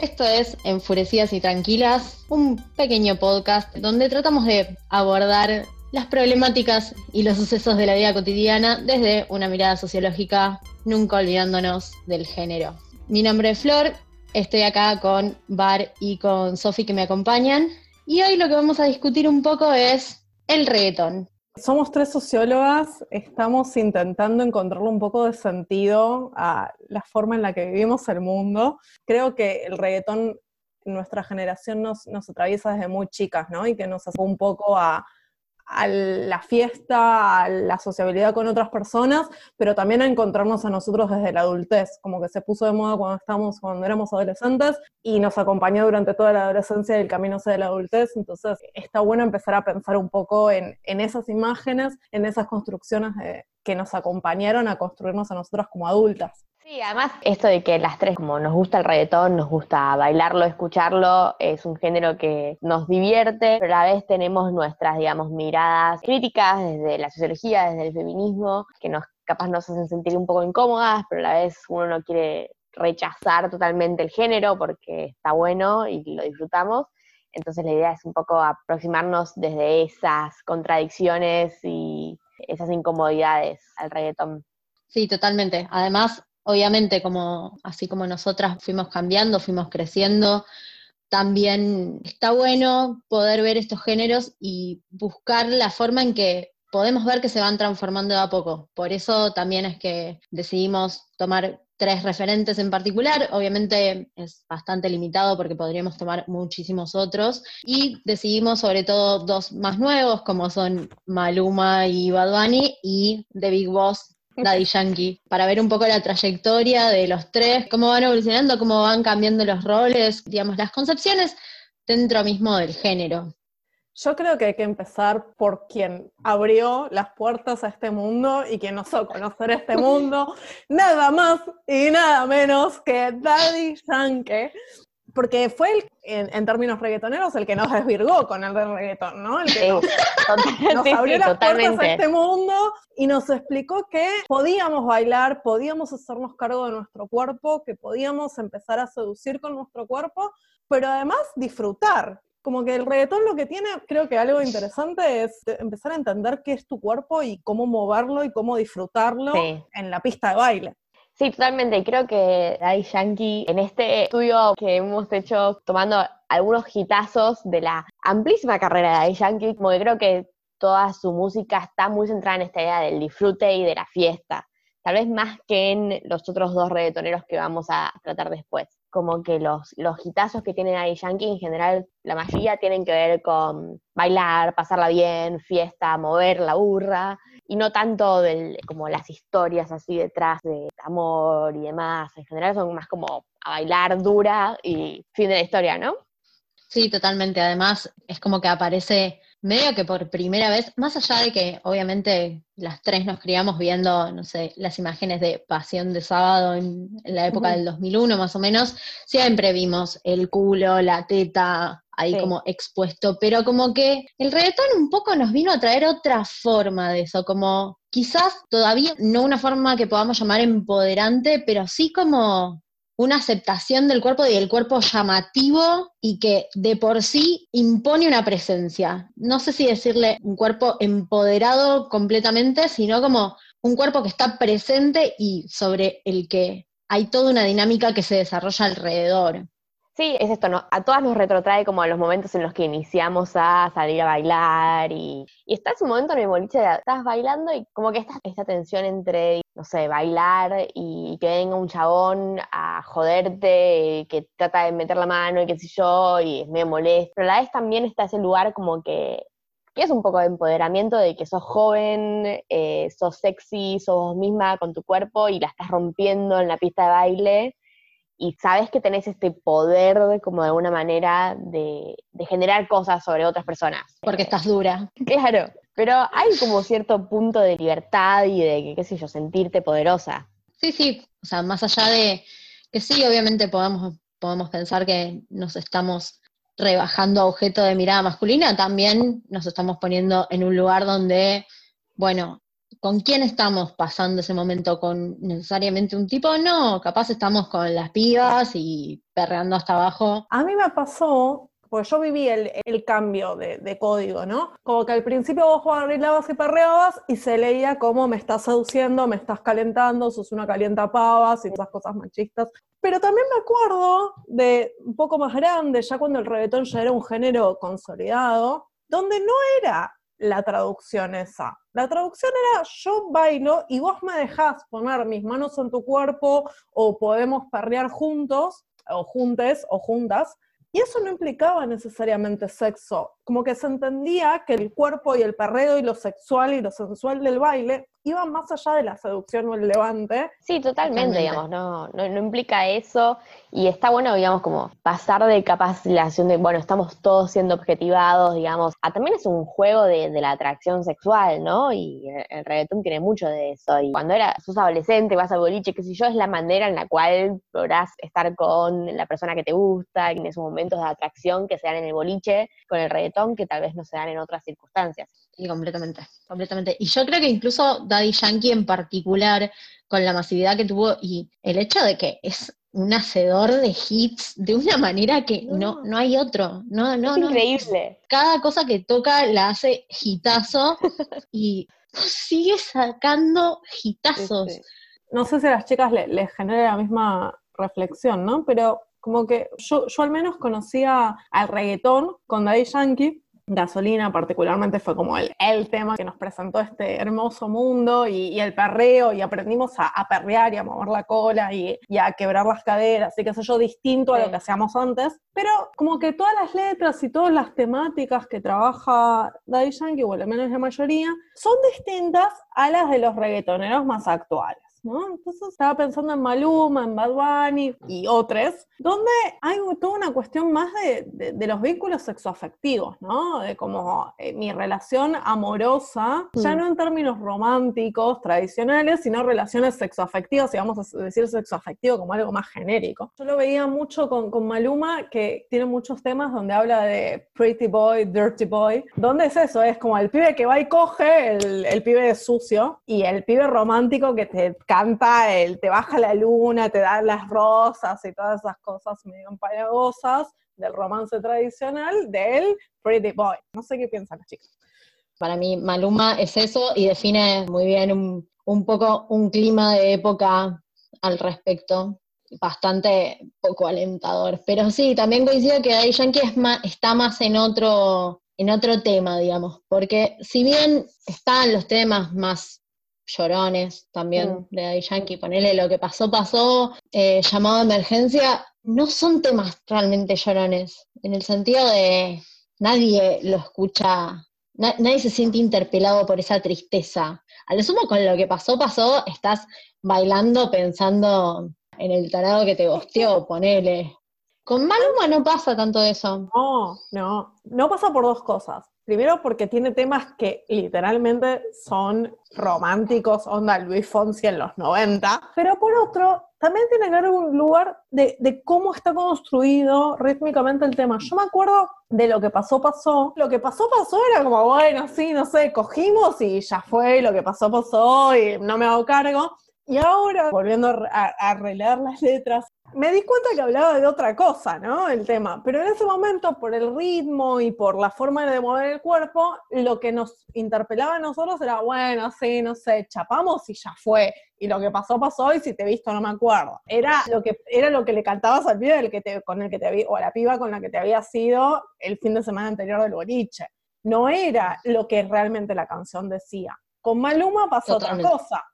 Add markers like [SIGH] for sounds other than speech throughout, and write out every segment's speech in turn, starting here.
Esto es Enfurecidas y Tranquilas, un pequeño podcast donde tratamos de abordar las problemáticas y los sucesos de la vida cotidiana desde una mirada sociológica, nunca olvidándonos del género. Mi nombre es Flor, estoy acá con Bar y con Sofi que me acompañan y hoy lo que vamos a discutir un poco es el reggaetón. Somos tres sociólogas, estamos intentando encontrarle un poco de sentido a la forma en la que vivimos el mundo. Creo que el reggaetón nuestra generación nos, nos atraviesa desde muy chicas, ¿no? Y que nos hace un poco a, a la fiesta, a la sociabilidad con otras personas, pero también a encontrarnos a nosotros desde la adultez, como que se puso de moda cuando estábamos, cuando éramos adolescentes y nos acompañó durante toda la adolescencia y el camino hacia la adultez, entonces está bueno empezar a pensar un poco en, esas imágenes, en esas construcciones que nos acompañaron a construirnos a nosotras como adultas. Sí, además esto de que las tres, como nos gusta el reggaetón, nos gusta bailarlo, escucharlo, es un género que nos divierte, pero a la vez tenemos nuestras, digamos, miradas críticas desde la sociología, desde el feminismo, que nos capaz nos hacen sentir un poco incómodas, pero a la vez uno no quiere rechazar totalmente el género porque está bueno y lo disfrutamos. Entonces la idea es un poco aproximarnos desde esas contradicciones y esas incomodidades al reggaetón. Sí, totalmente. Además, obviamente, como, así como nosotras fuimos cambiando, fuimos creciendo, también está bueno poder ver estos géneros y buscar la forma en que podemos ver que se van transformando de a poco. Por eso también es que decidimos tomar tres referentes en particular. Obviamente es bastante limitado porque podríamos tomar muchísimos otros. Y decidimos sobre todo dos más nuevos, como son Maluma y Bad Bunny, y The Big Boss Daddy Yankee, para ver un poco la trayectoria de los tres, cómo van evolucionando, cómo van cambiando los roles, digamos, las concepciones dentro mismo del género. Yo creo que hay que empezar por quien abrió las puertas a este mundo y quien nos hizo conocer este [LAUGHS] mundo, nada más y nada menos que Daddy Yankee, porque fue el, en, términos reggaetoneros el que nos desvirgó con el del reggaetón, ¿no? El que nos, abrió las puertas a este mundo y nos explicó que podíamos bailar, podíamos hacernos cargo de nuestro cuerpo, que podíamos empezar a seducir con nuestro cuerpo, pero además disfrutar. Como que el reggaetón lo que tiene, creo que algo interesante es empezar a entender qué es tu cuerpo y cómo moverlo y cómo disfrutarlo en la pista de baile. Sí, totalmente. Creo que Daddy Yankee, en este estudio que hemos hecho tomando algunos hitazos de la amplísima carrera de Daddy Yankee, como que creo que toda su música está muy centrada en esta idea del disfrute y de la fiesta. Tal vez más que en los otros dos reggaetoneros que vamos a tratar después. Como que los, los que tiene Daddy Yankee en general, la mayoría tienen que ver con bailar, pasarla bien, fiesta, mover la burra y no tanto del, como las historias así detrás de amor y demás. En general son más como a bailar dura y fin de la historia, ¿no? Sí, totalmente. Además, es como que aparece medio que por primera vez, más allá de que obviamente las tres nos criamos viendo, no sé, las imágenes de Pasión de Sábado en, la época del 2001 más o menos, siempre vimos el culo, la teta, ahí como expuesto, pero como que el reggaetón un poco nos vino a traer otra forma de eso, como quizás todavía no una forma que podamos llamar empoderante, pero sí como una aceptación del cuerpo y del cuerpo llamativo y que de por sí impone una presencia. No sé si decirle un cuerpo empoderado completamente, sino como un cuerpo que está presente y sobre el que hay toda una dinámica que se desarrolla alrededor. Sí, es esto, ¿no? a todas nos retrotrae como a los momentos en los que iniciamos a salir a bailar y, y estás un momento en el boliche, estás bailando y como que está esta tensión entre, no sé, bailar y que venga un chabón a joderte, que trata de meter la mano y qué sé yo, y es medio molesto, pero a la vez también está ese lugar como que que es un poco de empoderamiento de que sos joven, eh, sos sexy, sos vos misma con tu cuerpo y la estás rompiendo en la pista de baile y sabes que tenés este poder como de alguna manera de, generar cosas sobre otras personas. Porque estás dura. Claro, pero hay como cierto punto de libertad y de, qué sé yo, sentirte poderosa. Sí, sí, o sea, más allá de que sí, obviamente podemos, podemos pensar que nos estamos rebajando a objeto de mirada masculina, también nos estamos poniendo en un lugar donde, bueno, ¿con quién estamos pasando ese momento? ¿Con necesariamente un tipo? No, capaz estamos con las pibas y perreando hasta abajo. A mí me pasó porque yo viví el, cambio de, código, ¿no? Como que al principio vos bailabas y perreabas y se leía como me estás seduciendo, me estás calentando, sos una calienta pavas y esas cosas machistas. Pero también me acuerdo de un poco más grande, ya cuando el reggaetón ya era un género consolidado, donde no era la traducción esa. La traducción era yo bailo y vos me dejás poner mis manos en tu cuerpo o podemos perrear juntos o juntes o juntas y eso no implicaba necesariamente sexo, como que se entendía que el cuerpo y el perreo y lo sexual y lo sensual del baile iban más allá de la seducción o el levante. Sí, totalmente, digamos, no, no, implica eso. Y está bueno, digamos, como pasar de capacidad de, bueno, estamos todos siendo objetivados, digamos, a también es un juego de, la atracción sexual, ¿no? Y el, reggaetón tiene mucho de eso. Y cuando era, sos adolescente, vas al boliche, qué sé yo, es la manera en la cual lográs estar con la persona que te gusta, en esos momentos de atracción que se dan en el boliche, con el reggaetón que tal vez no se dan en otras circunstancias. Sí, completamente, completamente. Y yo creo que incluso Daddy Yankee en particular, con la masividad que tuvo y el hecho de que es un hacedor de hits de una manera que no, no hay otro. No, no, es increíble. Cada cosa que toca la hace hitazo [LAUGHS] y sigue sacando hitazos. No sé si a las chicas les, les genera la misma reflexión, ¿no? Pero como que yo, yo al menos conocía al reggaetón con Daddy Yankee, Gasolina particularmente fue como el, el, tema que nos presentó este hermoso mundo y, el perreo y aprendimos a, perrear y a mover la cola y, a quebrar las caderas y qué sé yo, distinto a lo que hacíamos antes. Pero como que todas las letras y todas las temáticas que trabaja Daddy Yankee, o al menos la mayoría, son distintas a las de los reggaetoneros más actuales. Entonces estaba pensando en Maluma, en Bad Bunny y otros, donde hay toda una cuestión más de, los vínculos sexoafectivos, ¿no? De como eh, mi relación amorosa, ya mm. no en términos románticos, tradicionales, sino relaciones sexoafectivas, y vamos a decir sexoafectivo como algo más genérico. Yo lo veía mucho con, Maluma, que tiene muchos temas donde habla de pretty boy, dirty boy, donde es eso, es como el pibe que va y coge, el, el pibe sucio, y el pibe romántico que te canta el te baja la luna, te da las rosas y todas esas cosas medio empalagosas del romance tradicional del Pretty Boy. No sé qué piensan las chicas. Para mí, Maluma es eso y define muy bien un, poco un clima de época al respecto, bastante poco alentador. Pero sí, también coincido que Daddy Yankee está más en otro, en otro tema, digamos, porque si bien están los temas más llorones también mm. de Daddy Yankee, ponele lo que pasó, pasó, eh, llamado a emergencia, no son temas realmente llorones, en el sentido de nadie lo escucha, nadie se siente interpelado por esa tristeza. A lo sumo con lo que pasó, pasó, estás bailando pensando en el tarado que te gosteó, ponele. Con Maluma no pasa tanto eso. No, no, no pasa por dos cosas. Primero porque tiene temas que literalmente son románticos, onda Luis Fonsi en los 90, pero por otro, también tiene que haber un lugar de, de, cómo está construido rítmicamente el tema. Yo me acuerdo de lo que pasó, pasó. Lo que pasó, pasó era como, bueno, sí, no sé, cogimos y ya fue, lo que pasó, pasó y no me hago cargo. Y ahora, volviendo a, a releer las letras, me di cuenta que hablaba de otra cosa, ¿no? El tema. Pero en ese momento, por el ritmo y por la forma de mover el cuerpo, lo que nos interpelaba a nosotros era, bueno, sí, no sé, chapamos y ya fue. Y lo que pasó, pasó, y si te he visto no me acuerdo. Era lo que, era lo que le cantabas al pibe del que te, con el que te había, o a la piba con la que te había sido el fin de semana anterior del boliche. No era lo que realmente la canción decía. Con Maluma pasó otra cosa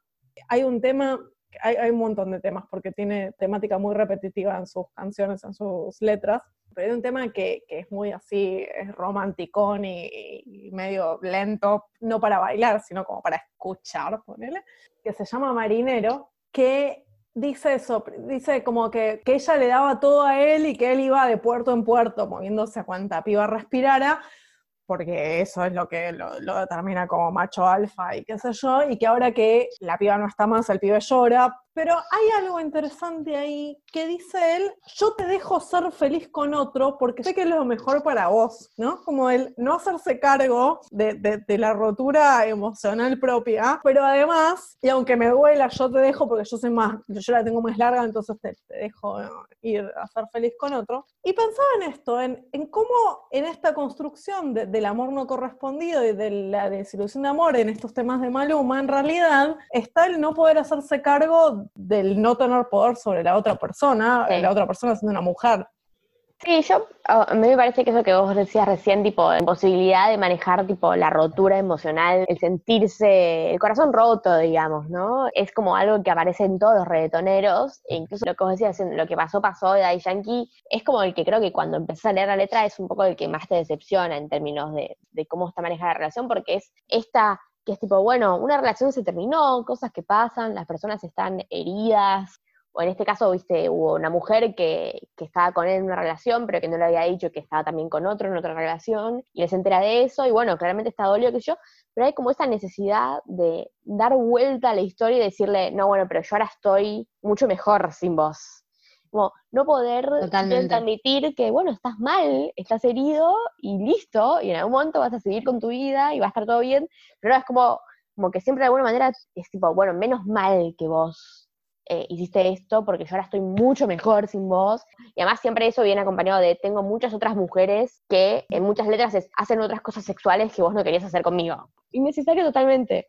hay un tema, hay, un montón de temas porque tiene temática muy repetitiva en sus canciones, en sus letras, pero hay un tema que, es muy así, es romanticón y, medio lento, no para bailar, sino como para escuchar, ponele, que se llama Marinero, que dice eso, dice como que, que, ella le daba todo a él y que él iba de puerto en puerto, moviéndose a cuanta piba respirara, porque eso es lo que lo, determina como macho alfa y qué sé yo, y que ahora que la piba no está más, el pibe llora, Pero hay algo interesante ahí que dice él, yo te dejo ser feliz con otro porque sé que es lo mejor para vos, ¿no? Como el no hacerse cargo de, la rotura emocional propia, pero además, y aunque me duela, yo te dejo porque yo soy más, yo la tengo más larga, entonces te, dejo ir a ser feliz con otro. Y pensaba en esto, en, en cómo en esta construcción del amor no correspondido y de la desilusión de amor en estos temas de Maluma, en realidad está el no poder hacerse cargo del no tener poder sobre la otra persona, la otra persona siendo una mujer. Sí, yo, a mí me parece que eso que vos decías recién, tipo, la posibilidad de manejar, tipo, la rotura emocional, el sentirse, el corazón roto, digamos, ¿no? Es como algo que aparece en todos los reggaetoneros, e incluso lo que vos decías, lo que pasó, pasó de Daddy Yankee, es como el que creo que cuando empezás a leer la letra es un poco el que más te decepciona en términos de, de cómo está manejada la relación, porque es esta que es tipo, bueno, una relación se terminó, cosas que pasan, las personas están heridas, o en este caso, viste, hubo una mujer que, que, estaba con él en una relación, pero que no le había dicho que estaba también con otro en otra relación, y él se entera de eso, y bueno, claramente está dolido que yo, pero hay como esa necesidad de dar vuelta a la historia y decirle, no, bueno, pero yo ahora estoy mucho mejor sin vos. Como no poder admitir que, bueno, estás mal, estás herido y listo, y en algún momento vas a seguir con tu vida y va a estar todo bien, pero es como, como que siempre de alguna manera es tipo, bueno, menos mal que vos eh, hiciste esto porque yo ahora estoy mucho mejor sin vos. Y además siempre eso viene acompañado de tengo muchas otras mujeres que en muchas letras hacen otras cosas sexuales que vos no querías hacer conmigo. Innecesario totalmente.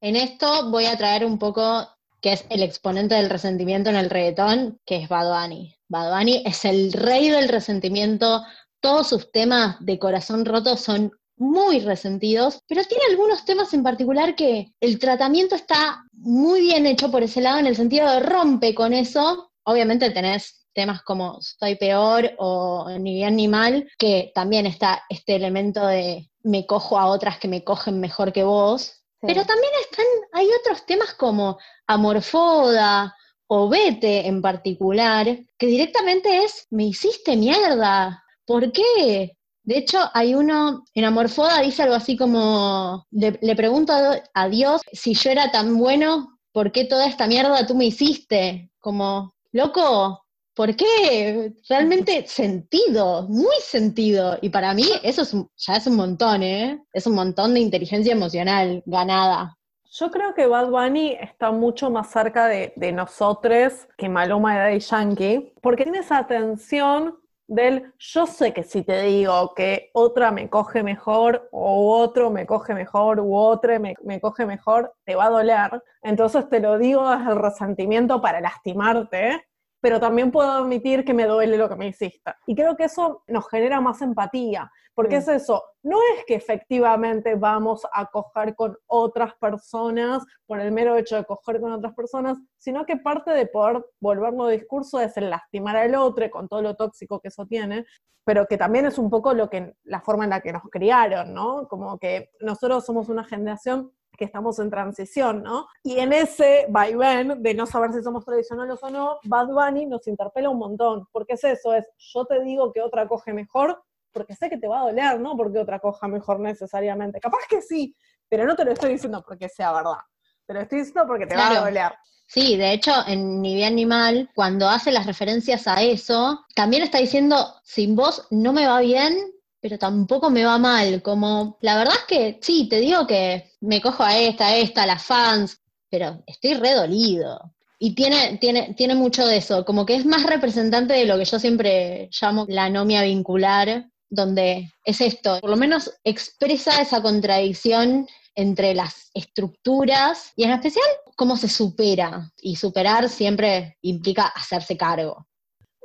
En esto voy a traer un poco que es el exponente del resentimiento en el reggaetón, que es Bad Bunny. Bad Bunny es el rey del resentimiento, todos sus temas de corazón roto son muy resentidos, pero tiene algunos temas en particular que el tratamiento está muy bien hecho por ese lado, en el sentido de rompe con eso. Obviamente tenés temas como Soy peor o Ni bien ni mal, que también está este elemento de me cojo a otras que me cogen mejor que vos, pero también están, hay otros temas como Amorfoda o Vete en particular, que directamente es, me hiciste mierda, ¿por qué? De hecho, hay uno, en Amorfoda dice algo así como, le, pregunto a Dios si yo era tan bueno, ¿por qué toda esta mierda tú me hiciste? Como, loco, ¿Por qué? Realmente sentido, muy sentido. Y para mí eso es, ya es un montón, ¿eh? Es un montón de inteligencia emocional ganada. Yo creo que Bad Bunny está mucho más cerca de, nosotros que Maluma de Daddy Yankee, porque tiene esa atención del yo sé que si te digo que otra me coge mejor o otro me coge mejor u otra me, me, coge mejor, te va a doler. Entonces te lo digo desde el resentimiento para lastimarte pero también puedo admitir que me duele lo que me hiciste. Y creo que eso nos genera más empatía, porque es eso, no es que efectivamente vamos a coger con otras personas por el mero hecho de coger con otras personas, sino que parte de poder volverlo discurso es el lastimar al otro con todo lo tóxico que eso tiene, pero que también es un poco lo que la forma en la que nos criaron, ¿no? Como que nosotros somos una generación que estamos en transición, ¿no? Y en ese vaivén de no saber si somos tradicionales o no, Bad Bunny nos interpela un montón, porque es eso, es yo te digo que otra coge mejor, porque sé que te va a doler, ¿no? Porque otra coja mejor necesariamente. Capaz que sí, pero no te lo estoy diciendo porque sea verdad. Te lo estoy diciendo porque te va a doler. Sí, de hecho, en Ni bien ni mal, cuando hace las referencias a eso, también está diciendo, sin vos no me va bien, pero tampoco me va mal. Como, la verdad es que sí, te digo que me cojo a esta, a esta, a las fans, pero estoy redolido. Y tiene, tiene, tiene mucho de eso, como que es más representante de lo que yo siempre llamo la anomia vincular, donde es esto, por lo menos expresa esa contradicción entre las estructuras y en especial cómo se supera. Y superar siempre implica hacerse cargo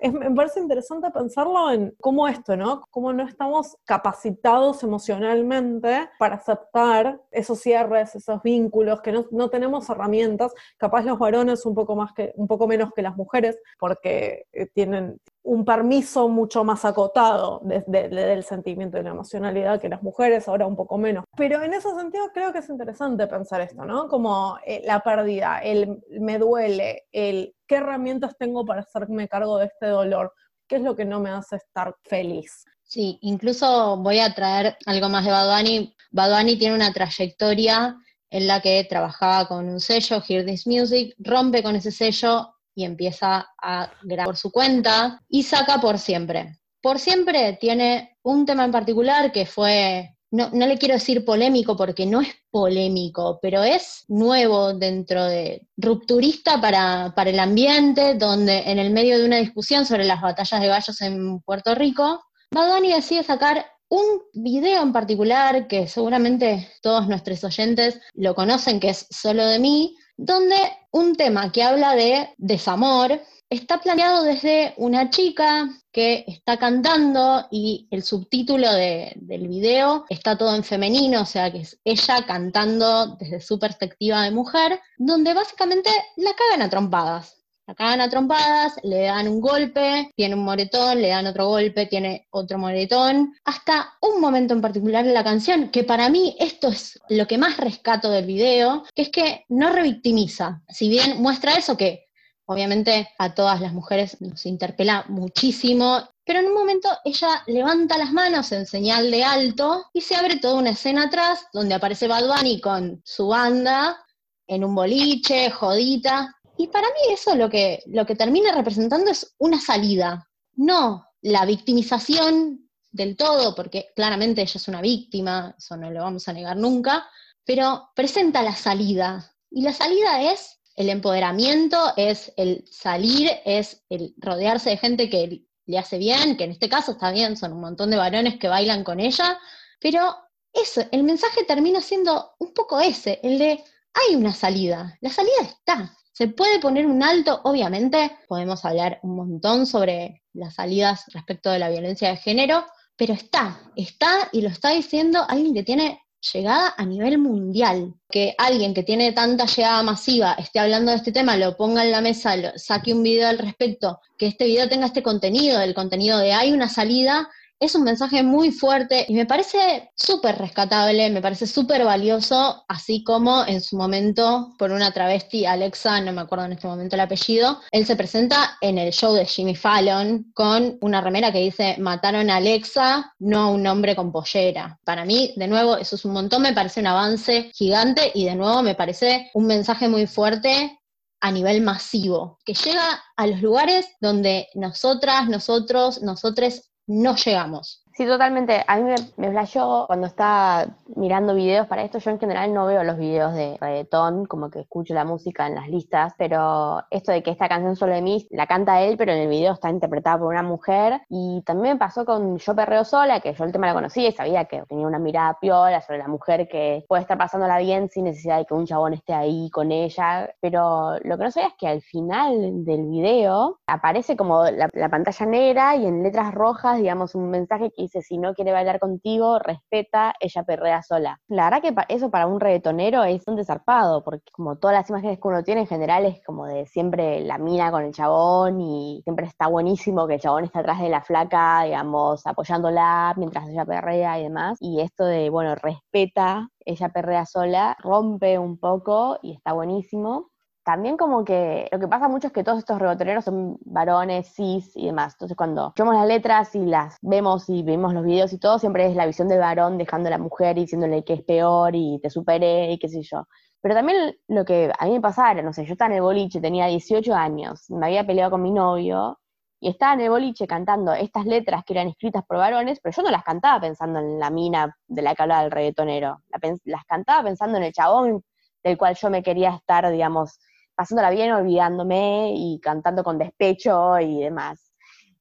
me parece interesante pensarlo en cómo esto, ¿no? Cómo no estamos capacitados emocionalmente para aceptar esos cierres, esos vínculos, que no, tenemos herramientas, capaz los varones un poco más que, un poco menos que las mujeres, porque eh, tienen un permiso mucho más acotado desde del sentimiento y la emocionalidad que las mujeres, ahora un poco menos. Pero en ese sentido creo que es interesante pensar esto, ¿no? Como eh, la pérdida, el me duele, el qué herramientas tengo para hacerme cargo de este dolor, qué es lo que no me hace estar feliz. Sí, incluso voy a traer algo más de Bad Bunny. Bad Bunny tiene una trayectoria en la que trabajaba con un sello, Hear This Music, rompe con ese sello y empieza a grabar por su cuenta y saca Por Siempre. Por Siempre tiene un tema en particular que fue, no, le quiero decir polémico porque no es polémico, pero es nuevo dentro de, rupturista para, para el ambiente, donde en el medio de una discusión sobre las batallas de gallos en Puerto Rico, Bad decide sacar un video en particular que seguramente todos nuestros oyentes lo conocen, que es Solo de mí, donde un tema que habla de desamor está planeado desde una chica que está cantando y el subtítulo del video está todo en femenino, o sea que es ella cantando desde su perspectiva de mujer, donde básicamente la cagan a trompadas. La cagan a trompadas, le dan un golpe, tiene un moretón, le dan otro golpe, tiene otro moretón, hasta un momento en particular de la canción, que para mí esto es lo que más rescato del video, que es que no revictimiza. Si bien muestra eso que obviamente a todas las mujeres nos interpela muchísimo, pero en un momento ella levanta las manos en señal de alto y se abre toda una escena atrás donde aparece Bad Bunny con su banda en un boliche, jodita, y para mí eso lo que, lo que termina representando es una salida, no la victimización del todo, porque claramente ella es una víctima, eso no lo vamos a negar nunca, pero presenta la salida. Y la salida es el empoderamiento, es el salir, es el rodearse de gente que le hace bien, que en este caso está bien, son un montón de varones que bailan con ella, pero eso, el mensaje termina siendo un poco ese, el de hay una salida, la salida está, se puede poner un alto, obviamente, podemos hablar un montón sobre las salidas respecto de la violencia de género, pero está, está y lo está diciendo alguien que tiene llegada a nivel mundial. Que alguien que tiene tanta llegada masiva esté hablando de este tema, lo ponga en la mesa, lo, saque un video al respecto, que este video tenga este contenido, el contenido de hay una salida, es un mensaje muy fuerte y me parece súper rescatable, me parece súper valioso, así como en su momento por una travesti, Alexa, no me acuerdo en este momento el apellido, él se presenta en el show de Jimmy Fallon con una remera que dice, mataron a Alexa, no a un hombre con pollera. Para mí, de nuevo, eso es un montón, me parece un avance gigante y de nuevo me parece un mensaje muy fuerte a nivel masivo, que llega a los lugares donde nosotras, nosotros, nosotres no llegamos. Sí, totalmente. A mí me, me flashó cuando estaba mirando videos para esto. Yo en general no veo los videos de reggaetón, como que escucho la música en las listas, pero esto de que esta canción solo de mí la canta él, pero en el video está interpretada por una mujer. Y también me pasó con Yo Perreo Sola, que yo el tema la conocía y sabía que tenía una mirada piola sobre la mujer que puede estar pasándola bien sin necesidad de que un chabón esté ahí con ella. Pero lo que no sabía es que al final del video aparece como la, la pantalla negra y en letras rojas, digamos, un mensaje que dice, si no quiere bailar contigo, respeta, ella perrea sola. La verdad que eso para un reggaetonero es un desarpado, porque como todas las imágenes que uno tiene en general es como de siempre la mina con el chabón y siempre está buenísimo que el chabón está atrás de la flaca, digamos, apoyándola mientras ella perrea y demás. Y esto de, bueno, respeta, ella perrea sola, rompe un poco y está buenísimo también como que lo que pasa mucho es que todos estos rebotoneros son varones, cis y demás. Entonces cuando vemos las letras y las vemos y vemos los videos y todo, siempre es la visión del varón dejando a la mujer y diciéndole que es peor y te superé y qué sé yo. Pero también lo que a mí me pasaba no sé, yo estaba en el boliche, tenía 18 años, me había peleado con mi novio y estaba en el boliche cantando estas letras que eran escritas por varones, pero yo no las cantaba pensando en la mina de la que hablaba el reggaetonero, las cantaba pensando en el chabón del cual yo me quería estar, digamos, pasándola bien, olvidándome y cantando con despecho y demás.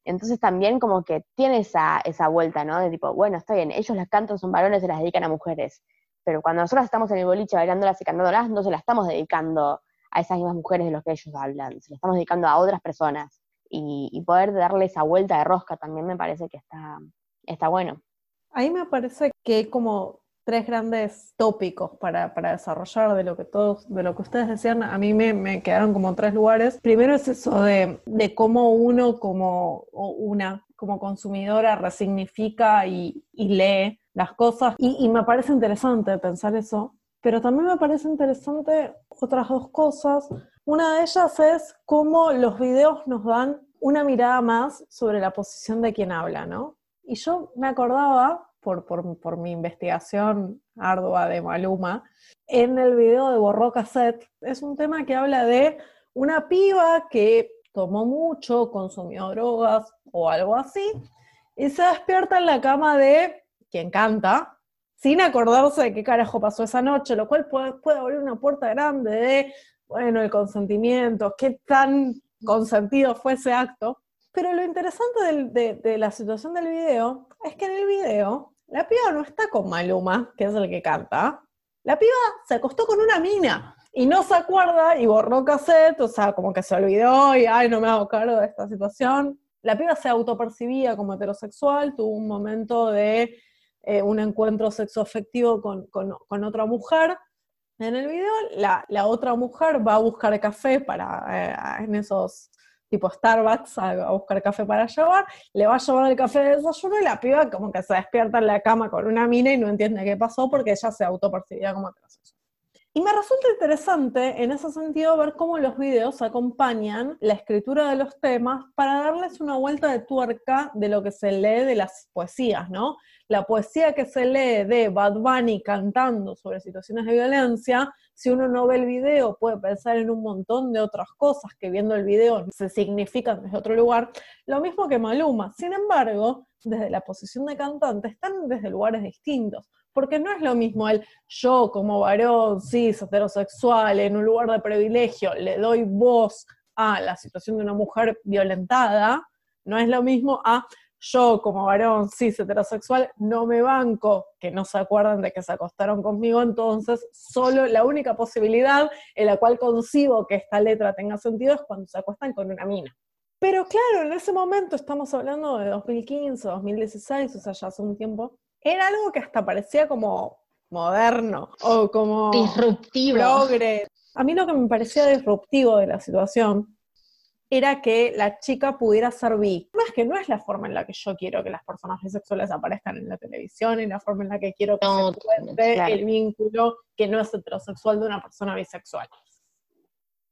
Entonces también como que tiene esa, esa vuelta, ¿no? De tipo, bueno, está bien, ellos las cantan, son varones, se las dedican a mujeres, pero cuando nosotros estamos en el boliche bailándolas y cantándolas, no se las estamos dedicando a esas mismas mujeres de los que ellos hablan, se las estamos dedicando a otras personas. Y, y poder darle esa vuelta de rosca también me parece que está, está bueno. Ahí me parece que como tres grandes tópicos para, desarrollar de lo que todos, de lo que ustedes decían, a mí me, quedaron como tres lugares. Primero es eso de, cómo uno como una como consumidora resignifica y, lee las cosas y, y me parece interesante pensar eso, pero también me parece interesante otras dos cosas. Una de ellas es cómo los videos nos dan una mirada más sobre la posición de quien habla, ¿no? Y yo me acordaba por, mi investigación ardua de Maluma, en el video de Borró Cassette. Es un tema que habla de una piba que tomó mucho, consumió drogas o algo así, y se despierta en la cama de quien canta, sin acordarse de qué carajo pasó esa noche, lo cual puede, abrir una puerta grande de, bueno, el consentimiento, qué tan consentido fue ese acto. Pero lo interesante de, la situación del video es que en el video la piba no está con Maluma, que es el que canta. La piba se acostó con una mina y no se acuerda y borró cassette, o sea, como que se olvidó y, ay, no me hago cargo de esta situación. La piba se autopercibía como heterosexual, tuvo un momento de eh, un encuentro sexoafectivo con, con, otra mujer. En el video, la, la, otra mujer va a buscar café para, eh, en esos tipo Starbucks a, buscar café para llevar, le va a llevar el café de desayuno y la piba como que se despierta en la cama con una mina y no entiende qué pasó porque ella se autopercibía como heterosexual. Y me resulta interesante en ese sentido ver cómo los videos acompañan la escritura de los temas para darles una vuelta de tuerca de lo que se lee de las poesías, ¿no? La poesía que se lee de Bad Bunny cantando sobre situaciones de violencia, si uno no ve el video puede pensar en un montón de otras cosas que viendo el video se significan desde otro lugar, lo mismo que Maluma. Sin embargo, desde la posición de cantante están desde lugares distintos porque no es lo mismo el yo como varón cis, heterosexual, en un lugar de privilegio, le doy voz a la situación de una mujer violentada, no es lo mismo a yo como varón cis, heterosexual, no me banco, que no se acuerdan de que se acostaron conmigo, entonces solo la única posibilidad en la cual concibo que esta letra tenga sentido es cuando se acuestan con una mina. Pero claro, en ese momento estamos hablando de 2015, 2016, o sea, ya hace un tiempo, era algo que hasta parecía como moderno o como disruptivo. A mí lo que me parecía disruptivo de la situación era que la chica pudiera ser bi. Más que no es la forma en la que yo quiero que las personas bisexuales aparezcan en la televisión, y la forma en la que quiero que se cuente el vínculo que no es heterosexual de una persona bisexual.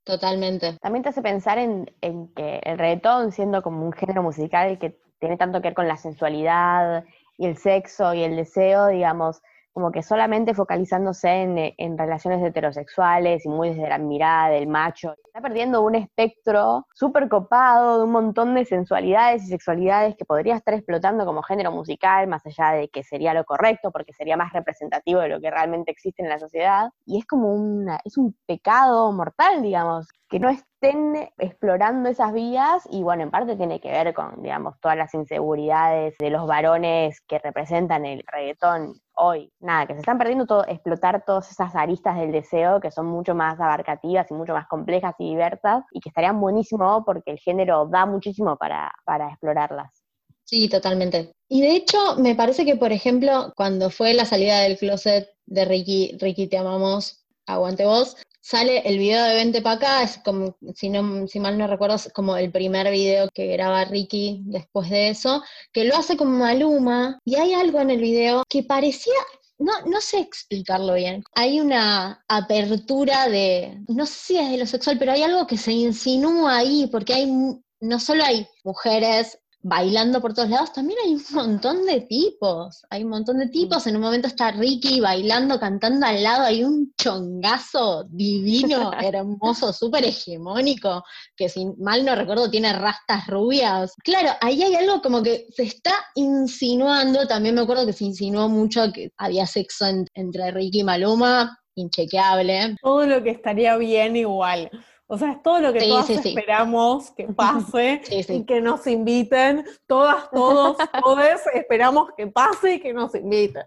Totalmente. También te hace pensar en, en que el reggaetón, siendo como un género musical que tiene tanto que ver con la sensualidad y el sexo y el deseo, digamos, como que solamente focalizándose en, en, relaciones heterosexuales y muy desde la mirada del macho. Está perdiendo un espectro súper copado de un montón de sensualidades y sexualidades que podría estar explotando como género musical, más allá de que sería lo correcto, porque sería más representativo de lo que realmente existe en la sociedad. Y es como una, es un pecado mortal, digamos, que no estén explorando esas vías y bueno, en parte tiene que ver con, digamos, todas las inseguridades de los varones que representan el reggaetón hoy. Nada, que se están perdiendo todo, explotar todas esas aristas del deseo que son mucho más abarcativas y mucho más complejas y diversas y que estarían buenísimo porque el género da muchísimo para, para explorarlas. Sí, totalmente. Y de hecho, me parece que, por ejemplo, cuando fue la salida del closet de Ricky, Ricky, te amamos, aguante vos, sale el video de Vente para acá, es como, si, no, si mal no recuerdo, es como el primer video que graba Ricky después de eso, que lo hace con Maluma, y hay algo en el video que parecía no, no sé explicarlo bien. Hay una apertura de, no sé si es de lo sexual, pero hay algo que se insinúa ahí, porque hay, no solo hay mujeres bailando por todos lados, también hay un montón de tipos, hay un montón de tipos, en un momento está Ricky bailando, cantando al lado, hay un chongazo divino, [LAUGHS] hermoso, súper hegemónico, que si mal no recuerdo tiene rastas rubias. Claro, ahí hay algo como que se está insinuando, también me acuerdo que se insinuó mucho que había sexo entre Ricky y Maluma, inchequeable. Todo lo que estaría bien igual. O sea, es todo lo que todos esperamos que [LAUGHS] pase y que nos inviten. Todas, todos, [LAUGHS] todos esperamos que pase y que nos inviten.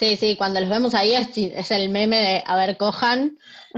Sí, sí, cuando los vemos ahí es, el meme de, a ver, cojan,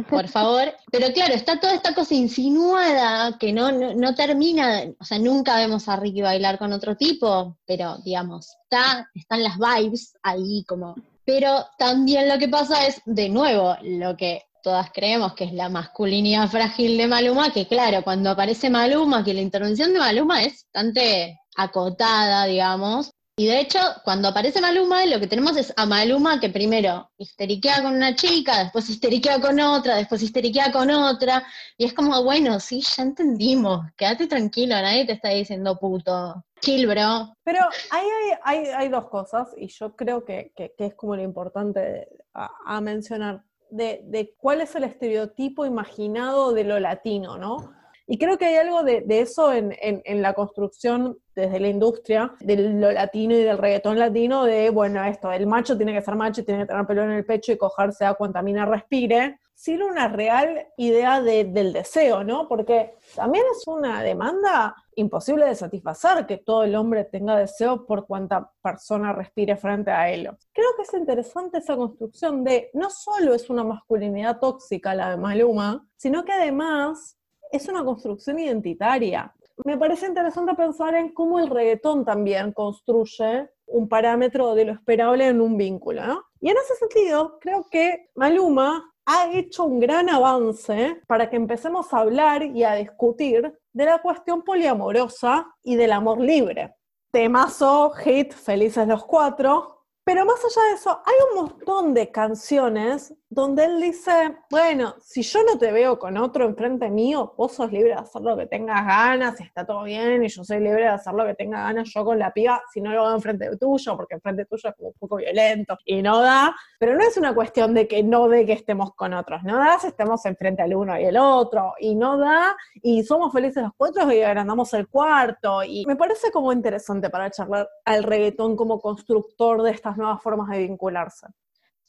por [LAUGHS] favor. Pero claro, está toda esta cosa insinuada que no, no, termina, o sea, nunca vemos a Ricky bailar con otro tipo, pero digamos, está, están las vibes ahí como... Pero también lo que pasa es, de nuevo, lo que todas creemos que es la masculinidad frágil de Maluma, que claro, cuando aparece Maluma, que la intervención de Maluma es bastante acotada, digamos, y de hecho, cuando aparece Maluma, lo que tenemos es a Maluma que primero histeriquea con una chica, después histeriquea con otra, después histeriquea con otra, y es como, bueno, sí, ya entendimos, quédate tranquilo, nadie te está diciendo puto. chill, bro. Pero ahí hay, hay, hay dos cosas, y yo creo que, que, es como lo importante a mencionar, de, cuál es el estereotipo imaginado de lo latino, ¿no? Y creo que hay algo de, eso en, la construcción desde la industria, de lo latino y del reggaetón latino, de, bueno, esto, el macho tiene que ser macho, tiene que tener pelo en el pecho y cogerse a cuanta mina respire, sin una real idea de, del deseo, ¿no? Porque también es una demanda imposible de satisfacer que todo el hombre tenga deseo por cuanta persona respire frente a él. Creo que es interesante esa construcción de no solo es una masculinidad tóxica la de Maluma, sino que además es una construcción identitaria. Me parece interesante pensar en cómo el reggaetón también construye un parámetro de lo esperable en un vínculo, ¿no? Y en ese sentido, creo que Maluma ha hecho un gran avance para que empecemos a hablar y a discutir de la cuestión poliamorosa y del amor libre. Temazo, hit, felices los cuatro, pero más allá de eso, hay un montón de canciones donde él dice, bueno, si yo no te veo con otro enfrente mío, vos sos libre de hacer lo que tengas ganas, está todo bien, y yo soy libre de hacer lo que tenga ganas yo con la piba, si no lo hago enfrente tuyo, porque enfrente tuyo es como un poco violento, y no da, pero no es una cuestión de que no de que estemos con otros, no da si estemos enfrente al uno y el otro, y no da, y somos felices los cuatro y agrandamos el cuarto, y me parece como interesante para charlar al reggaetón como constructor de nuevas formas de vincularse.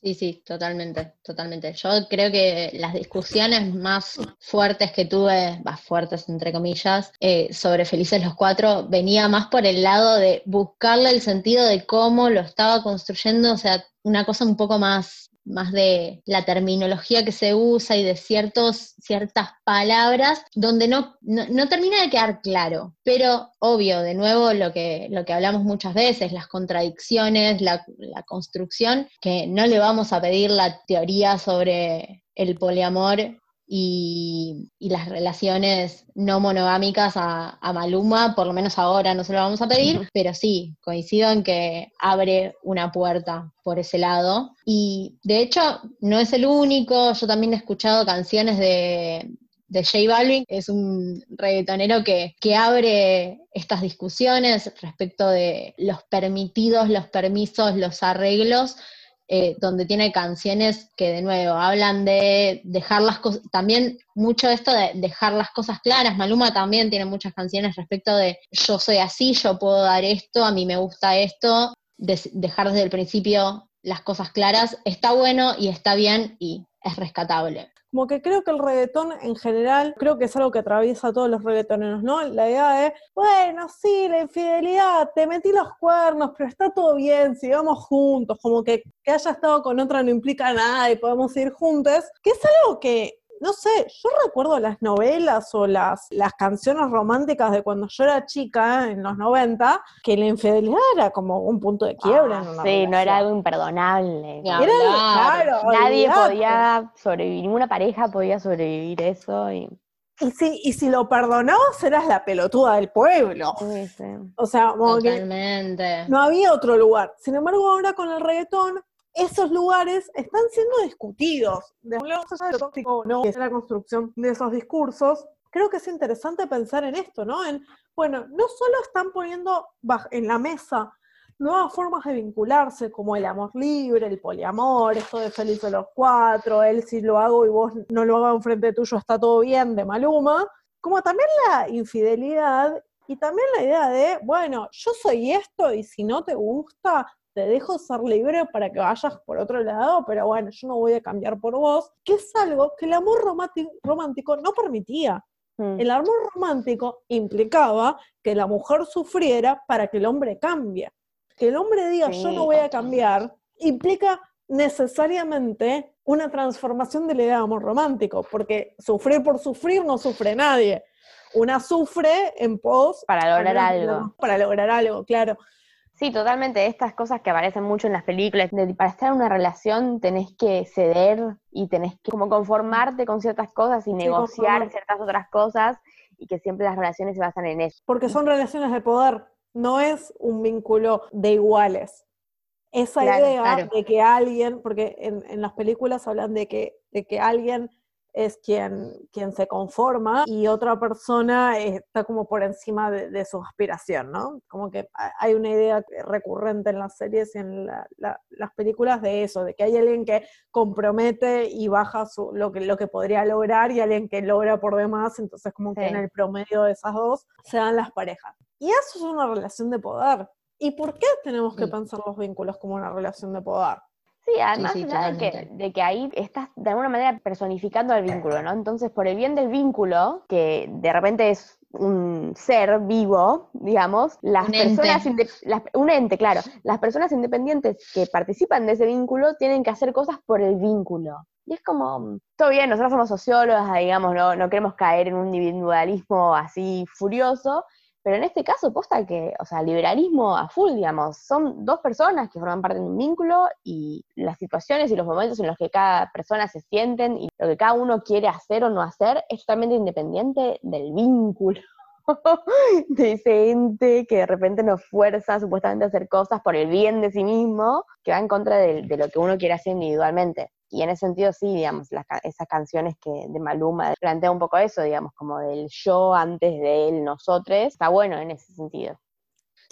Sí, sí, totalmente, totalmente. Yo creo que las discusiones más fuertes que tuve, más fuertes entre comillas, eh, sobre Felices los Cuatro, venía más por el lado de buscarle el sentido de cómo lo estaba construyendo, o sea, una cosa un poco más más de la terminología que se usa y de ciertos, ciertas palabras, donde no, no, termina de quedar claro. Pero obvio, de nuevo, lo que, lo que hablamos muchas veces, las contradicciones, la construcción, que no le vamos a pedir la teoría sobre el poliamor y, y, las relaciones no monogámicas a, a, Maluma, por lo menos ahora no se lo vamos a pedir, pero sí, coincido en que abre una puerta por ese lado. Y de hecho, no es el único, yo también he escuchado canciones de, de J Balvin, es un reggaetonero que, que abre estas discusiones respecto de los permitidos, los permisos, los arreglos eh, donde tiene canciones que de nuevo hablan de dejar las cosas, también mucho esto de dejar las cosas claras, Maluma también tiene muchas canciones respecto de yo soy así, yo puedo dar esto, a mí me gusta esto, de, dejar desde el principio las cosas claras, está bueno y está bien y es rescatable como que creo que el reggaetón en general, creo que es algo que atraviesa a todos los reggaetoneros, ¿no? La idea es, bueno, sí, la infidelidad, te metí los cuernos, pero está todo bien, sigamos juntos, como que que haya estado con otra no implica nada y podemos ir juntos, que es algo que no sé, yo recuerdo las novelas o las, las canciones románticas de cuando yo era chica, en los 90, que la infidelidad era como un punto de quiebra. Ah, en una sí, relación. no era algo imperdonable. Era, claro, Nadie olvidate. podía sobrevivir, ninguna pareja podía sobrevivir eso. Y... Y si, y si lo perdonabas, eras la pelotuda del pueblo. Sí, sí. O sea, como que Totalmente. no había otro lugar. Sin embargo, ahora con el reggaetón, esos lugares están siendo discutidos. De lo tóxico o no, es la construcción de esos discursos, creo que es interesante pensar en esto, ¿no? En, bueno, no solo están poniendo en la mesa nuevas formas de vincularse, como el amor libre, el poliamor, esto de feliz de los cuatro, él si lo hago y vos no lo hago enfrente tuyo, está todo bien, de Maluma, como también la infidelidad y también la idea de, bueno, yo soy esto y si no te gusta, te dejo ser libre para que vayas por otro lado, pero bueno, yo no voy a cambiar por vos, que es algo que el amor romántico, no permitía. Mm. El amor romántico implicaba que la mujer sufriera para que el hombre cambie. Que el hombre diga Sí, yo no voy a cambiar implica necesariamente una transformación de la idea de amor romántico, porque sufrir por sufrir no sufre nadie. Una sufre en pos Para lograr algo. Para lograr algo, claro. Sí, totalmente. Estas cosas que aparecen mucho en las películas, de- para estar en una relación tenés que ceder y tenés que como conformarte con ciertas cosas y negociar ciertas otras cosas y que siempre las relaciones se basan en eso. Porque son relaciones de poder, no es un vínculo de iguales. Esa Claro, idea claro. de que alguien, porque en, en las películas hablan de que, de que alguien es quien, quien se conforma y otra persona está como por encima de, su aspiración, ¿no? Como que hay una idea recurrente en las series y en las películas de eso, de que hay alguien que compromete y baja su, lo, que, lo que podría lograr y alguien que logra por demás, entonces como que en el promedio de esas dos se dan las parejas. Y eso es una relación de poder. ¿Y por qué tenemos que pensar los vínculos como una relación de poder? Sí, además de, que, de que ahí estás de alguna manera personificando al vínculo, ¿no? Entonces, por el bien del vínculo, que de repente es un ser vivo, digamos, las personas, un ente, claro, las personas independientes que participan de ese vínculo tienen que hacer cosas por el vínculo. Y es como, todo bien, nosotros somos sociólogas, digamos, no, no queremos caer en un individualismo así furioso, pero en este caso, posta que, o sea, liberalismo a full, digamos, son dos personas que forman parte de un vínculo y las situaciones y los momentos en los que cada persona se sienten y lo que cada uno quiere hacer o no hacer es totalmente independiente del vínculo. [LAUGHS] de ese ente que de repente nos fuerza supuestamente a hacer cosas por el bien de sí mismo, que va en contra de, de lo que uno quiere hacer individualmente y en ese sentido sí, digamos, esas canciones que de Maluma plantea un poco eso, digamos, como del yo antes de él, nosotros, está bueno en ese sentido.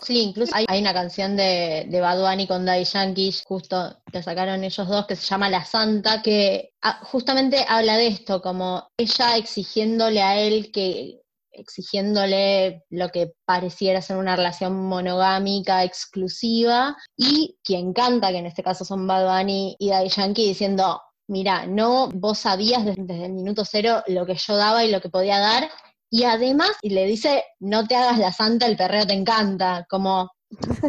Sí, incluso hay, una canción de, de Bad Bunny con Daddy Yankee, justo que sacaron ellos dos, que se llama La Santa, que ah, justamente habla de esto, como ella exigiéndole a él que exigiéndole lo que pareciera ser una relación monogámica exclusiva, y quien canta, que en este caso son Bad Bunny y Daddy Yankee, diciendo, mira, no, vos sabías desde, el minuto cero lo que yo daba y lo que podía dar, y además, y le dice, no te hagas la santa, el perreo te encanta, como,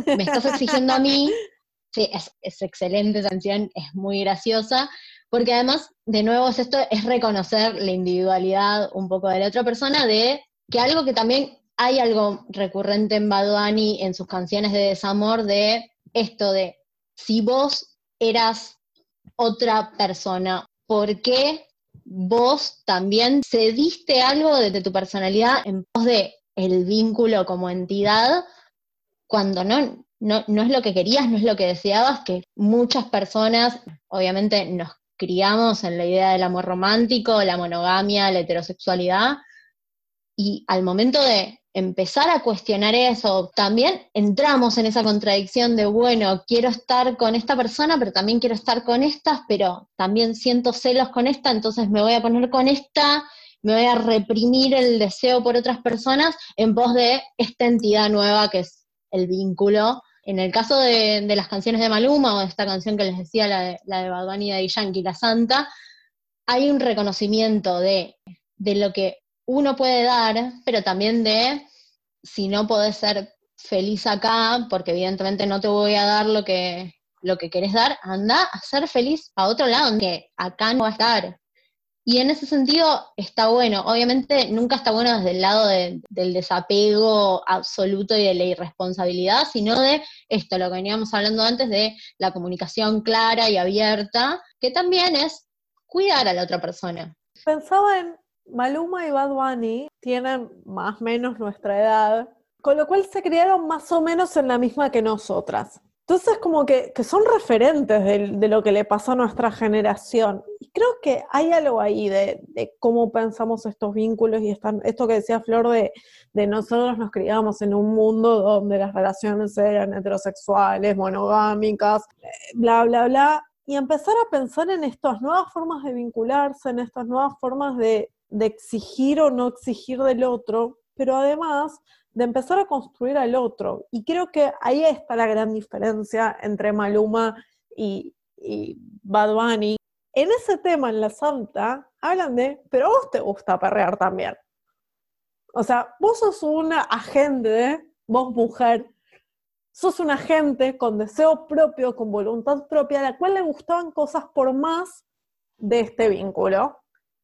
me estás exigiendo a mí, [LAUGHS] sí, es, es excelente esa canción, es muy graciosa, porque además, de nuevo, es esto es reconocer la individualidad un poco de la otra persona, de que algo que también hay algo recurrente en Baduani en sus canciones de desamor de esto de si vos eras otra persona, ¿por qué vos también cediste algo de, tu personalidad en pos de el vínculo como entidad cuando no, no, no es lo que querías, no es lo que deseabas, que muchas personas, obviamente nos criamos en la idea del amor romántico, la monogamia, la heterosexualidad, y al momento de empezar a cuestionar eso, también entramos en esa contradicción de, bueno, quiero estar con esta persona, pero también quiero estar con estas, pero también siento celos con esta, entonces me voy a poner con esta, me voy a reprimir el deseo por otras personas en pos de esta entidad nueva que es el vínculo. En el caso de, las canciones de Maluma o de esta canción que les decía, la de, la de Bad Bunny y Yankee, La Santa, hay un reconocimiento de, de lo que uno puede dar, pero también de si no podés ser feliz acá, porque evidentemente no te voy a dar lo que, lo que querés dar, anda a ser feliz a otro lado, que acá no va a estar. Y en ese sentido está bueno. Obviamente nunca está bueno desde el lado del desapego absoluto y de la irresponsabilidad, sino de esto, lo que veníamos hablando antes, de la comunicación clara y abierta, que también es cuidar a la otra persona. Pensaba en Maluma y Bad Bunny tienen más o menos nuestra edad, con lo cual se criaron más o menos en la misma que nosotras. Entonces, como que, son referentes de, lo que le pasó a nuestra generación. Y creo que hay algo ahí de, cómo pensamos estos vínculos y esto que decía Flor de, de nosotros nos criamos en un mundo donde las relaciones eran heterosexuales, monogámicas, bla, bla, bla. Y empezar a pensar en estas nuevas formas de vincularse, en estas nuevas formas de, de exigir o no exigir del otro, pero además de empezar a construir al otro. Y creo que ahí está la gran diferencia entre Maluma y, y Bad Bunny. En ese tema, en la Santa, hablan de, pero a vos te gusta perrear también. O sea, vos sos una agente, vos mujer, sos un agente con deseo propio, con voluntad propia, a la cual le gustaban cosas por más de este vínculo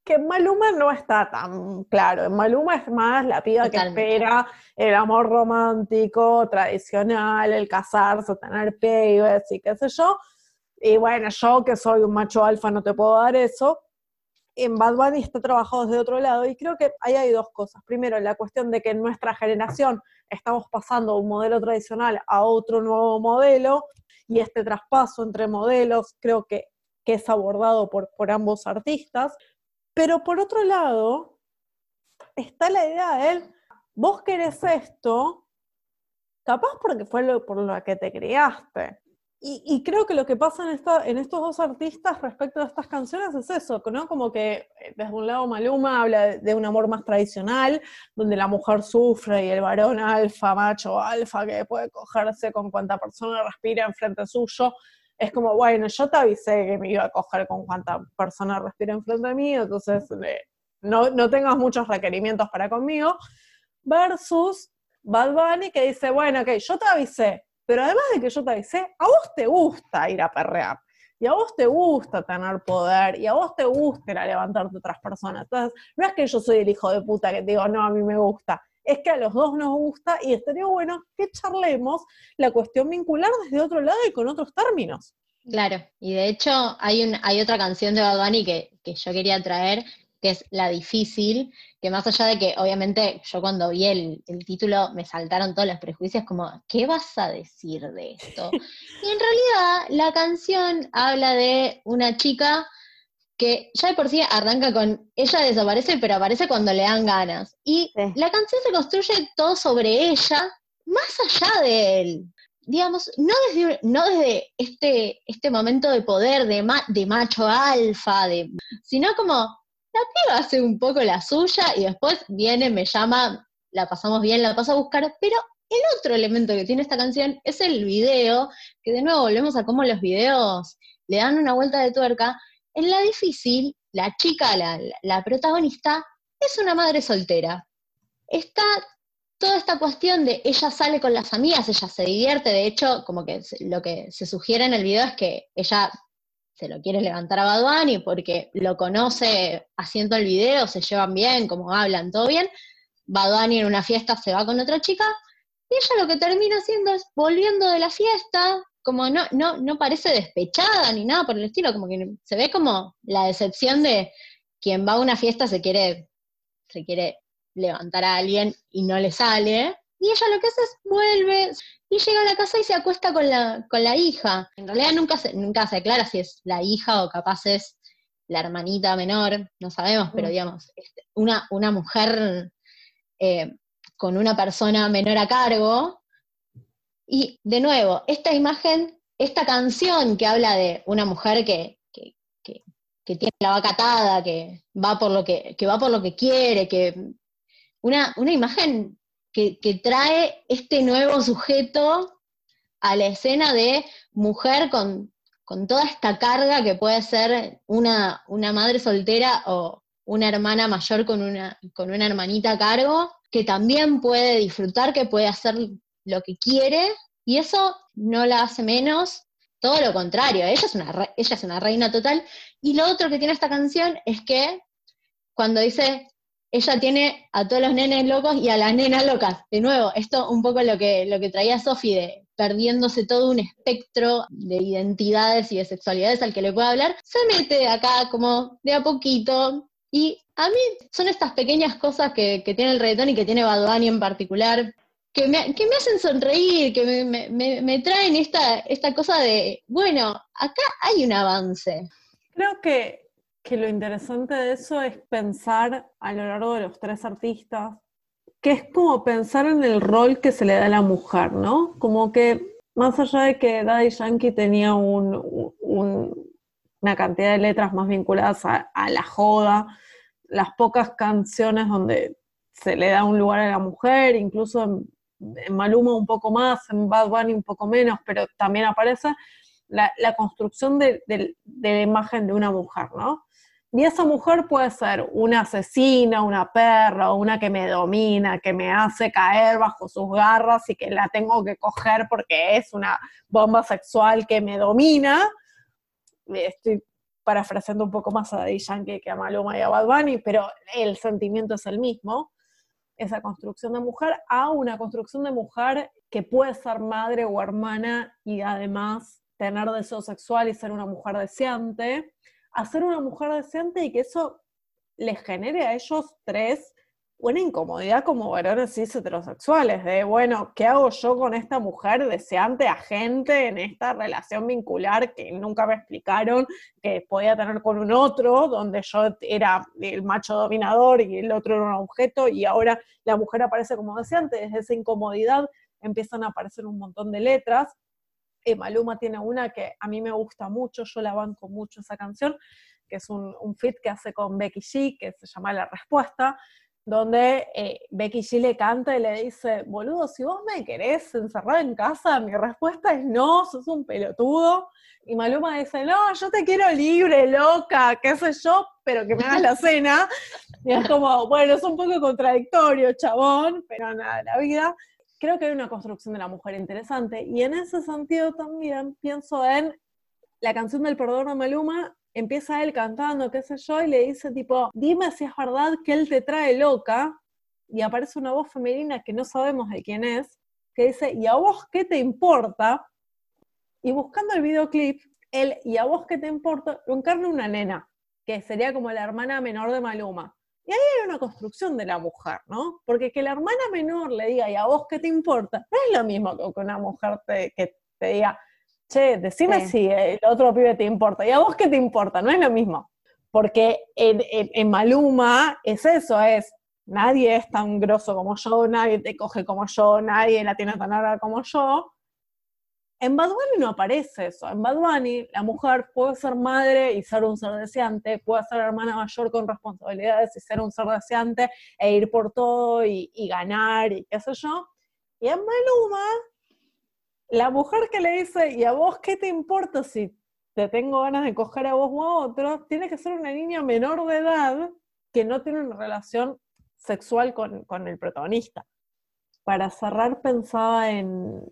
que en Maluma no está tan claro. En Maluma es más la piba que espera el amor romántico, tradicional, el casarse, tener pibes y qué sé yo. Y bueno, yo que soy un macho alfa no te puedo dar eso. En Bad Bunny está trabajado desde otro lado y creo que ahí hay dos cosas. Primero, la cuestión de que en nuestra generación estamos pasando de un modelo tradicional a otro nuevo modelo y este traspaso entre modelos creo que, que es abordado por, por ambos artistas Pero por otro lado, está la idea de él, vos querés esto, capaz porque fue lo, por lo que te criaste. Y, creo que lo que pasa en, estos dos artistas respecto a estas canciones es eso. Como que eh, desde un lado Maluma habla de, un amor más tradicional, donde la mujer sufre y el varón alfa, macho alfa, que puede cogerse con cuanta persona respira enfrente suyo, es como, bueno, yo te avisé que me iba a coger con cuanta persona respira enfrente de mí, entonces no, no tengas muchos requerimientos para conmigo, versus Bad Bunny que dice, bueno, ok, yo te avisé, pero además de que yo te avisé, a vos te gusta ir a perrear. Y a vos te gusta tener poder, y a vos te gusta ir a levantarte otras personas. Entonces, no es que yo soy el hijo de puta que te digo, no, a mí me gusta. Es que a los dos nos gusta y estaría bueno que charlemos la cuestión vincular desde otro lado y con otros términos. Claro, y de hecho hay, un, hay otra canción de Bad Bunny que, que yo quería traer, que es La Difícil, que más allá de que obviamente yo cuando vi el, título me saltaron todos los prejuicios como, ¿qué vas a decir de esto? [LAUGHS] y en realidad la canción habla de una chica que ya de por sí arranca con, ella desaparece, pero aparece cuando le dan ganas. Y la canción se construye todo sobre ella, más allá de él. Digamos, no desde, no desde este, este momento de poder, de, de macho alfa, de, sino como la piba hace un poco la suya y después viene, me llama, la pasamos bien, la paso a buscar, pero el otro elemento que tiene esta canción es el video, que de nuevo volvemos a cómo los videos le dan una vuelta de tuerca. En la difícil, la chica, la, protagonista, es una madre soltera. Está toda esta cuestión de ella sale con las amigas, ella se divierte, de hecho, como que lo que se sugiere en el video es que ella se lo quiere levantar a Bad Bunny porque lo conoce haciendo el video, se llevan bien, como hablan, todo bien. Bad Bunny en una fiesta se va con otra chica y ella lo que termina haciendo es volviendo de la fiesta, como no, no, no parece despechada ni nada por el estilo, como que se ve como la decepción de quien va a una fiesta se quiere, se quiere levantar a alguien y no le sale. Y ella lo que hace es vuelve y llega a la casa y se acuesta con la, con la hija. En realidad nunca se, nunca se aclara si es la hija o capaz es la hermanita menor, no sabemos, pero mm. digamos, este, una, una mujer eh, con una persona menor a cargo. Y de nuevo, esta imagen, esta canción que habla de una mujer que, que, tiene la vaca atada, que va por lo que, va por lo que quiere, que una, una imagen que, trae este nuevo sujeto a la escena de mujer con, toda esta carga que puede ser una, una, madre soltera o una hermana mayor con una, con una hermanita a cargo, que también puede disfrutar, que puede hacer lo que quiere, y eso no la hace menos, todo lo contrario, ella es una, ella es una reina total. Y lo otro que tiene esta canción es que cuando dice ella tiene a todos los nenes locos y a las nenas locas. De nuevo, esto un poco lo que, lo que traía Sofi de perdiéndose todo un espectro de identidades y de sexualidades al que le puede hablar, se mete acá como de a poquito. Y a mí son estas pequeñas cosas que, tiene el reggaetón y que tiene Bad en particular, que me, hacen sonreír, que me, traen esta, esta cosa de, bueno, acá hay un avance. Creo que que lo interesante de eso es pensar a lo largo de los tres artistas, que es como pensar en el rol que se le da a la mujer, ¿no? Como que más allá de que Daddy Yankee tenía una cantidad de letras más vinculadas a, la joda, las pocas canciones donde se le da un lugar a la mujer, incluso en, Maluma un poco más, en Bad Bunny un poco menos, pero también aparece la, construcción de, la imagen de una mujer, ¿no? Y esa mujer puede ser una asesina, una perra, una que me domina, que me hace caer bajo sus garras y que la tengo que coger porque es una bomba sexual que me domina. Estoy parafraseando un poco más a Daddy Yankee que a Maluma y a Bad Bunny, pero el sentimiento es el mismo. Esa construcción de mujer a una construcción de mujer que puede ser madre o hermana y además tener deseo sexual y ser una mujer deseante a ser una mujer decente y que eso les genere a ellos tres una incomodidad como varones cis heterosexuales, de, bueno, ¿qué hago yo con esta mujer deseante agente en esta relación vincular que nunca me explicaron que podía tener con un otro, donde yo era el macho dominador y el otro era un objeto, y ahora la mujer aparece como deseante, desde esa incomodidad empiezan a aparecer un montón de letras. Eh, Maluma tiene una que a mí me gusta mucho, yo la banco mucho esa canción, que es un, un fit que hace con Becky G, que se llama La Respuesta, donde eh, Becky G le canta y le dice, boludo, si vos me querés encerrar en casa, mi respuesta es no, sos un pelotudo. Y Maluma dice, no, yo te quiero libre, loca, qué sé yo, pero que me hagas la cena. Y es como, bueno, es un poco contradictorio, chabón, pero nada, la vida. Creo que hay una construcción de la mujer interesante. Y en ese sentido también pienso en la canción del perdón de Maluma empieza él cantando, qué sé yo, y le dice tipo, dime si es verdad que él te trae loca, y aparece una voz femenina que no sabemos de quién es, que dice, ¿y a vos qué te importa? Y buscando el videoclip, él, ¿y a vos qué te importa? Lo encarna una nena, que sería como la hermana menor de Maluma. Y ahí hay una construcción de la mujer, ¿no? Porque que la hermana menor le diga, ¿y a vos qué te importa? No es lo mismo que una mujer te, que te diga, che, decime si el otro pibe te importa. ¿Y a vos qué te importa? No es lo mismo. Porque en, Maluma es eso, es nadie es tan grosso como yo, nadie te coge como yo, nadie la tiene tan larga como yo. En Bad Bunny no aparece eso. En Bad Bunny, la mujer puede ser madre y ser un ser deseante, puede ser hermana mayor con responsabilidades y ser un ser deseante e ir por todo y, y ganar y qué sé yo. Y en Maluma la mujer que le dice, ¿y a vos qué te importa si te tengo ganas de coger a vos o a otro? Tiene que ser una niña menor de edad que no tiene una relación sexual con, el protagonista. Para cerrar, pensaba en,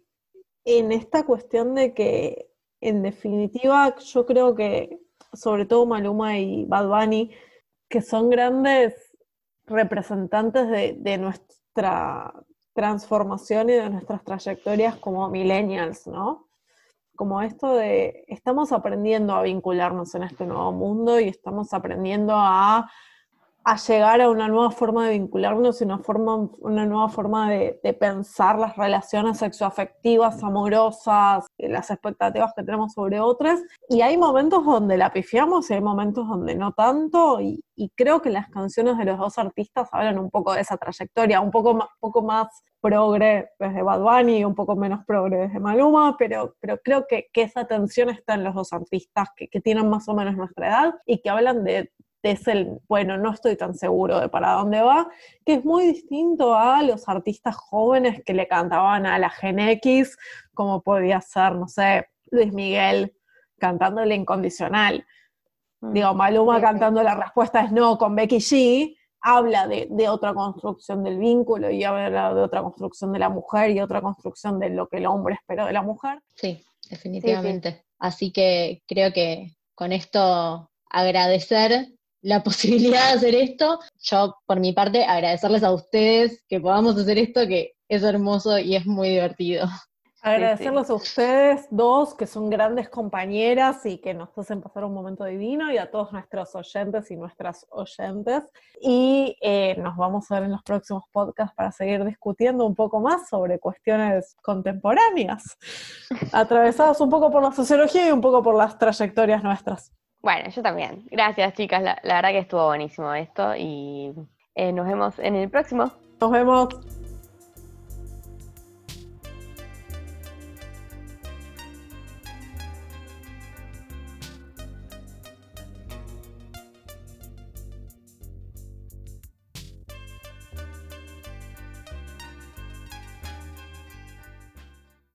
en esta cuestión de que, en definitiva, yo creo que, sobre todo Maluma y Bad Bunny, que son grandes representantes de, de nuestra transformación y de nuestras trayectorias como millennials, ¿no? Como esto de, estamos aprendiendo a vincularnos en este nuevo mundo y estamos aprendiendo a a llegar a una nueva forma de vincularnos y una, forma, una nueva forma de, pensar las relaciones sexoafectivas, amorosas, las expectativas que tenemos sobre otras. Y hay momentos donde la pifiamos y hay momentos donde no tanto. Y, creo que las canciones de los dos artistas hablan un poco de esa trayectoria, un poco más, poco más progre desde Bad Bunny y un poco menos progre desde Maluma, pero, pero creo que, que esa tensión está en los dos artistas que, que tienen más o menos nuestra edad y que hablan de, es el, bueno, no estoy tan seguro de para dónde va, que es muy distinto a los artistas jóvenes que le cantaban a la Gen X, como podía ser, no sé, Luis Miguel cantando el incondicional. Mm, Digo, Maluma cantando la respuesta es no con Becky G, habla de, otra construcción del vínculo y habla de otra construcción de la mujer y otra construcción de lo que el hombre espera de la mujer. Sí, definitivamente. Así que creo que con esto agradecer la [LAUGHS] posibilidad de hacer esto. Yo, por mi parte, agradecerles a ustedes que podamos hacer esto, que es hermoso y es muy divertido. [LAUGHS] Agradecerles a ustedes dos, que son grandes compañeras y que nos hacen pasar un momento divino, y a todos nuestros oyentes y nuestras oyentes. Y eh, nos vamos a ver en los próximos podcasts para seguir discutiendo un poco más sobre cuestiones contemporáneas, [LAUGHS] atravesadas un poco por la sociología y un poco por las trayectorias nuestras. Bueno, yo también. Gracias, chicas. La, verdad que estuvo buenísimo esto y eh, nos vemos en el próximo. Nos vemos.